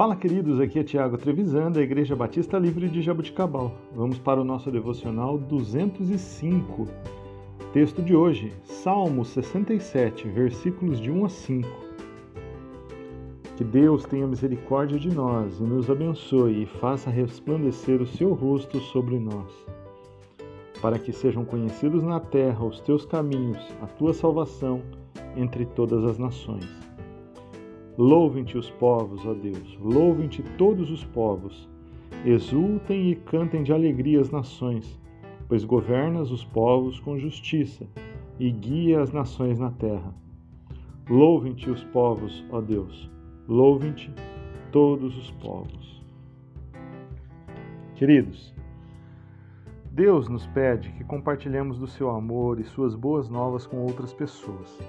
Fala, queridos, aqui é Tiago Trevisan, da Igreja Batista Livre de Jabuticabal. Vamos para o nosso devocional 205. Texto de hoje, Salmo 67, versículos de 1 a 5. Que Deus tenha misericórdia de nós e nos abençoe e faça resplandecer o seu rosto sobre nós, para que sejam conhecidos na terra os teus caminhos, a tua salvação entre todas as nações. Louvem-te os povos, ó Deus, louvem-te todos os povos. Exultem e cantem de alegria as nações, pois governas os povos com justiça e guia as nações na terra. Louvem-te os povos, ó Deus, louvem-te todos os povos. Queridos, Deus nos pede que compartilhemos do seu amor e suas boas novas com outras pessoas.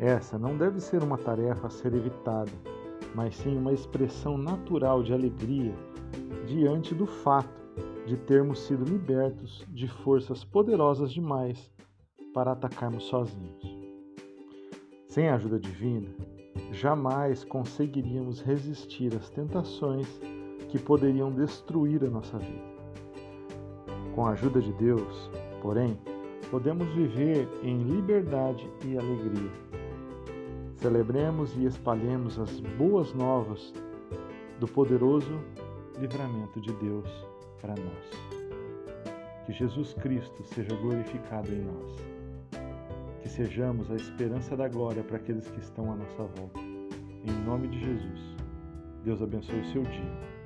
Essa não deve ser uma tarefa a ser evitada, mas sim uma expressão natural de alegria diante do fato de termos sido libertos de forças poderosas demais para atacarmos sozinhos. Sem a ajuda divina, jamais conseguiríamos resistir às tentações que poderiam destruir a nossa vida. Com a ajuda de Deus, porém, podemos viver em liberdade e alegria Celebremos e espalhemos as boas novas do poderoso livramento de Deus para nós. Que Jesus Cristo seja glorificado em nós. Que sejamos a esperança da glória para aqueles que estão à nossa volta. Em nome de Jesus. Deus abençoe o seu dia